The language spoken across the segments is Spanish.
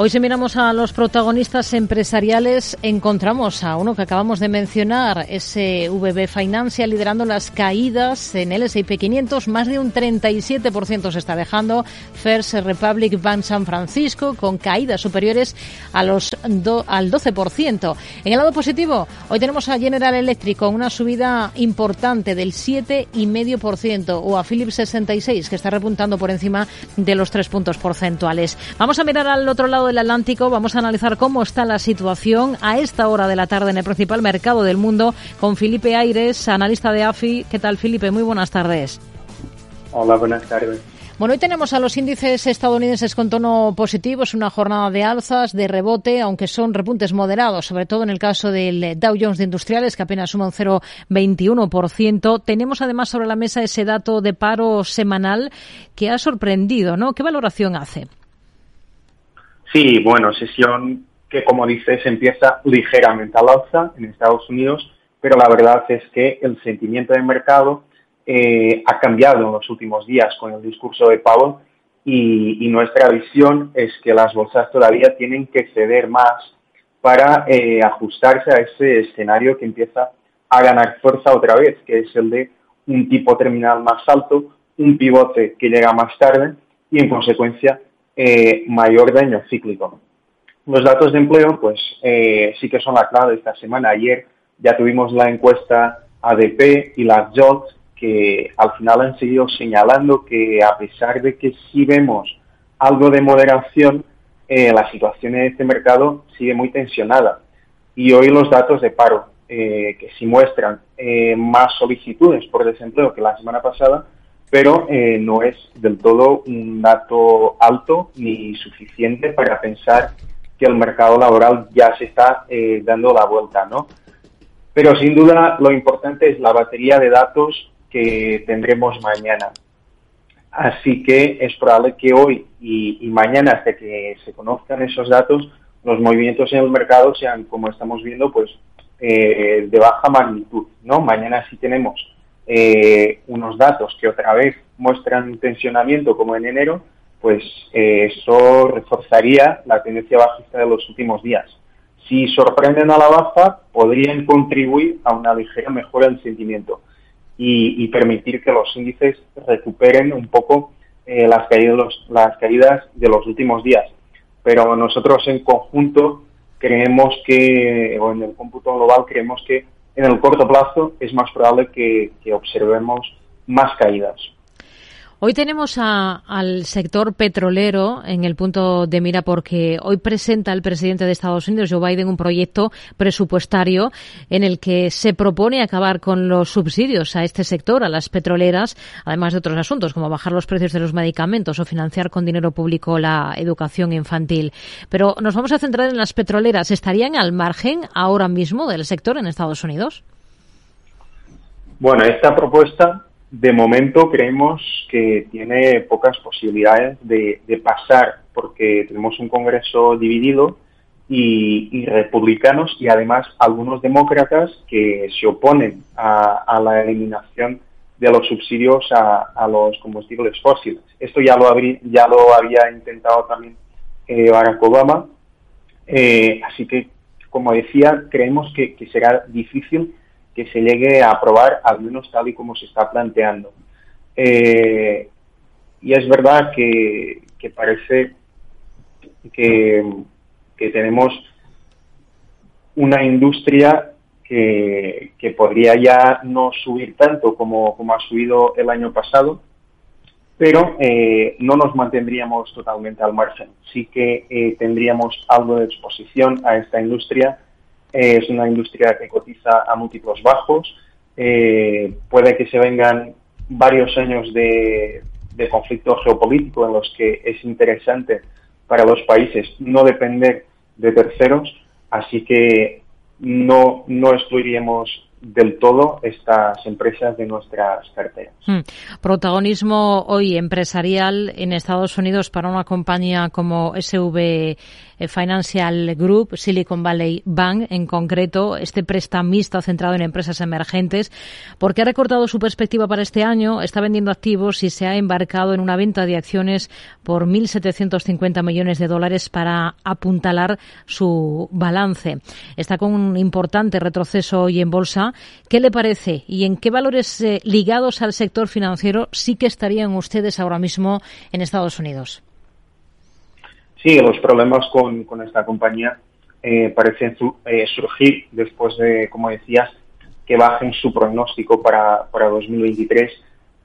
Hoy si miramos a los protagonistas empresariales, encontramos a uno que acabamos de mencionar, SVB Financial, liderando las caídas en el S&P 500. Más de un 37% se está dejando. First Republic Bank San Francisco, con caídas superiores al 12%. En el lado positivo, hoy tenemos a General Electric con una subida importante del 7,5% o a Philips 66, que está repuntando por encima de los 3 puntos porcentuales. Vamos a mirar al otro lado del Atlántico vamos a analizar cómo está la situación a esta hora de la tarde en el principal mercado del mundo con Felipe Aires, analista de AFI. ¿Qué tal, Felipe? Muy buenas tardes. Hola, buenas tardes. Bueno, hoy tenemos a los índices estadounidenses con tono positivo. Es una jornada de alzas, de rebote, aunque son repuntes moderados, sobre todo en el caso del Dow Jones de Industriales, que apenas suma un 0,21%. Tenemos además sobre la mesa ese dato de paro semanal que ha sorprendido, ¿no? ¿Qué valoración hace? Sí, bueno, sesión que como dices empieza ligeramente al alza en Estados Unidos, pero la verdad es que el sentimiento de mercado eh, ha cambiado en los últimos días con el discurso de Powell y, nuestra visión es que las bolsas todavía tienen que ceder más para eh, ajustarse a ese escenario que empieza a ganar fuerza otra vez, que es el de un tipo terminal más alto, un pivote que llega más tarde y en consecuencia eh, mayor daño cíclico. Los datos de empleo, pues eh, sí que son la clave esta semana. Ayer ya tuvimos la encuesta ADP y la JOLT, que al final han seguido señalando que a pesar de que sí vemos algo de moderación, eh, la situación en este mercado sigue muy tensionada. Y hoy los datos de paro, que sí muestran más solicitudes por desempleo que la semana pasada, pero eh, no es del todo un dato alto ni suficiente para pensar que el mercado laboral ya se está eh, dando la vuelta, ¿no? Pero sin duda lo importante es la batería de datos que tendremos mañana. Así que es probable que hoy y, mañana, hasta que se conozcan esos datos, los movimientos en el mercado sean, como estamos viendo, pues eh, de baja magnitud, ¿no? Mañana sí tenemos eh, unos datos que otra vez muestran tensionamiento como en enero, pues eh, eso reforzaría la tendencia bajista de los últimos días. Si sorprenden a la baja, podrían contribuir a una ligera mejora del sentimiento y, permitir que los índices recuperen un poco eh, las, caídas, las caídas de los últimos días. Pero nosotros en conjunto creemos que, o en el cómputo global, creemos que en el corto plazo es más probable que, observemos más caídas. Hoy tenemos al sector petrolero en el punto de mira porque hoy presenta el presidente de Estados Unidos, Joe Biden, un proyecto presupuestario en el que se propone acabar con los subsidios a este sector, a las petroleras, además de otros asuntos como bajar los precios de los medicamentos o financiar con dinero público la educación infantil. Pero nos vamos a centrar en las petroleras. ¿Estarían al margen ahora mismo del sector en Estados Unidos? Bueno, esta propuesta de momento creemos que tiene pocas posibilidades de, pasar porque tenemos un Congreso dividido y, republicanos y además algunos demócratas que se oponen a, la eliminación de los subsidios a, los combustibles fósiles. Esto ya lo, ya lo había intentado también eh, Barack Obama. Eh, así que, como decía, creemos que será difícil que se llegue a aprobar, menos tal y como se está planteando. Eh, y es verdad que, parece que, tenemos una industria que, podría ya no subir tanto como, como ha subido el año pasado, pero eh, no nos mantendríamos totalmente al margen. Sí que eh, tendríamos algo de exposición a esta industria es una industria que cotiza a múltiplos bajos. Eh, puede que se vengan varios años de, conflicto geopolítico en los que es interesante para los países no depender de terceros, así que no, no excluiríamos del todo estas empresas de nuestras carteras. Hmm. Protagonismo hoy empresarial en Estados Unidos para una compañía como SV eh, Financial Group, Silicon Valley Bank en concreto, este prestamista centrado en empresas emergentes, porque ha recortado su perspectiva para este año, está vendiendo activos y se ha embarcado en una venta de acciones por 1.750 millones de dólares para apuntalar su balance. Está con un importante retroceso hoy en bolsa. ¿Qué le parece y en qué valores eh, ligados al sector financiero sí que estarían ustedes ahora mismo en Estados Unidos? Sí, los problemas con, esta compañía eh, parecen eh, surgir después de, como decías, que bajen su pronóstico para, para 2023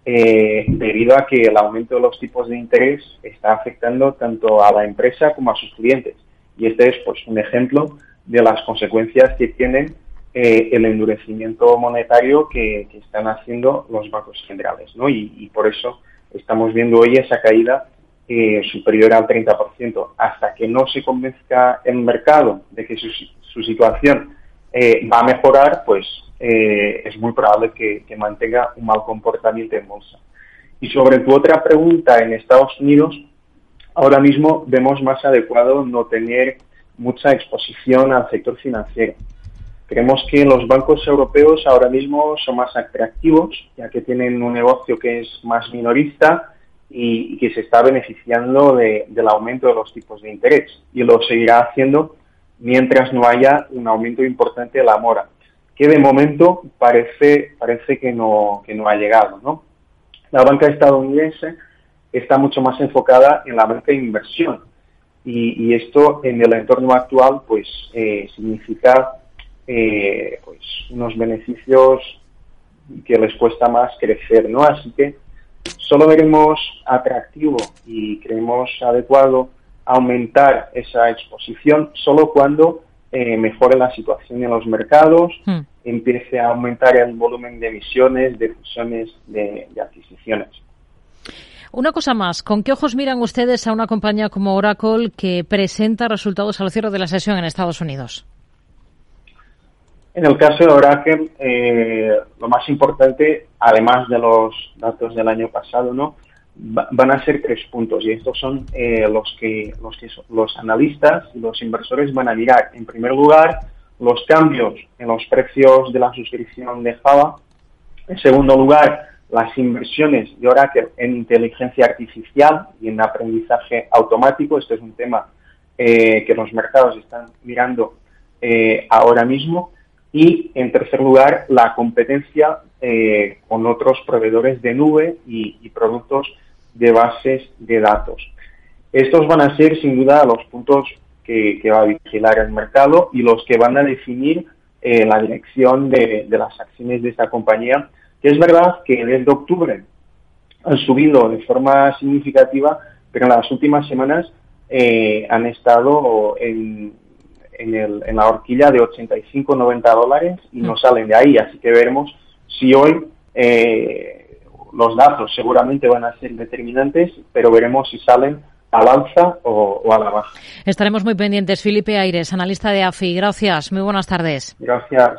eh, debido a que el aumento de los tipos de interés está afectando tanto a la empresa como a sus clientes. Y este es pues un ejemplo de las consecuencias que tienen el endurecimiento monetario que, están haciendo los bancos centrales. ¿no? y por eso estamos viendo hoy esa caída eh, superior al 30%. Hasta que no se convenzca el mercado de que su, situación eh, va a mejorar, pues eh, es muy probable que, mantenga un mal comportamiento en bolsa. Y sobre tu otra pregunta, en Estados Unidos, ahora mismo vemos más adecuado no tener mucha exposición al sector financiero. Creemos que los bancos europeos ahora mismo son más atractivos, ya que tienen un negocio que es más minorista y, que se está beneficiando del aumento de los tipos de interés y lo seguirá haciendo mientras no haya un aumento importante de la mora, que de momento parece, parece que, no, que no ha llegado. ¿no? La banca estadounidense está mucho más enfocada en la banca de inversión y, esto en el entorno actual pues eh, significa eh, pues unos beneficios que les cuesta más crecer, ¿no? Así que solo veremos atractivo y creemos adecuado aumentar esa exposición solo cuando eh, mejore la situación en los mercados, hmm. empiece a aumentar el volumen de emisiones, de fusiones, de, de adquisiciones. Una cosa más, ¿con qué ojos miran ustedes a una compañía como Oracle que presenta resultados al cierre de la sesión en Estados Unidos? En el caso de Oracle, eh, lo más importante, además de los datos del año pasado, ¿no? van a ser tres puntos y estos son eh, los que los que los analistas y los inversores van a mirar. En primer lugar, los cambios en los precios de la suscripción de Java. En segundo lugar, las inversiones de Oracle en inteligencia artificial y en aprendizaje automático. Este es un tema eh, que los mercados están mirando ahora mismo y, en tercer lugar, la competencia eh, con otros proveedores de nube y, productos de bases de datos. Estos van a ser, sin duda, los puntos que, va a vigilar el mercado y los que van a definir eh, la dirección de, las acciones de esta compañía, que es verdad que desde octubre han subido de forma significativa, pero en las últimas semanas eh, han estado en, en, la horquilla de 85-90 dólares y no mm. salen de ahí. Así que veremos si hoy eh, los datos seguramente van a ser determinantes, pero veremos si salen al alza o, o, a la baja. Estaremos muy pendientes. Felipe Aires, analista de AFI. Gracias. Muy buenas tardes. Gracias.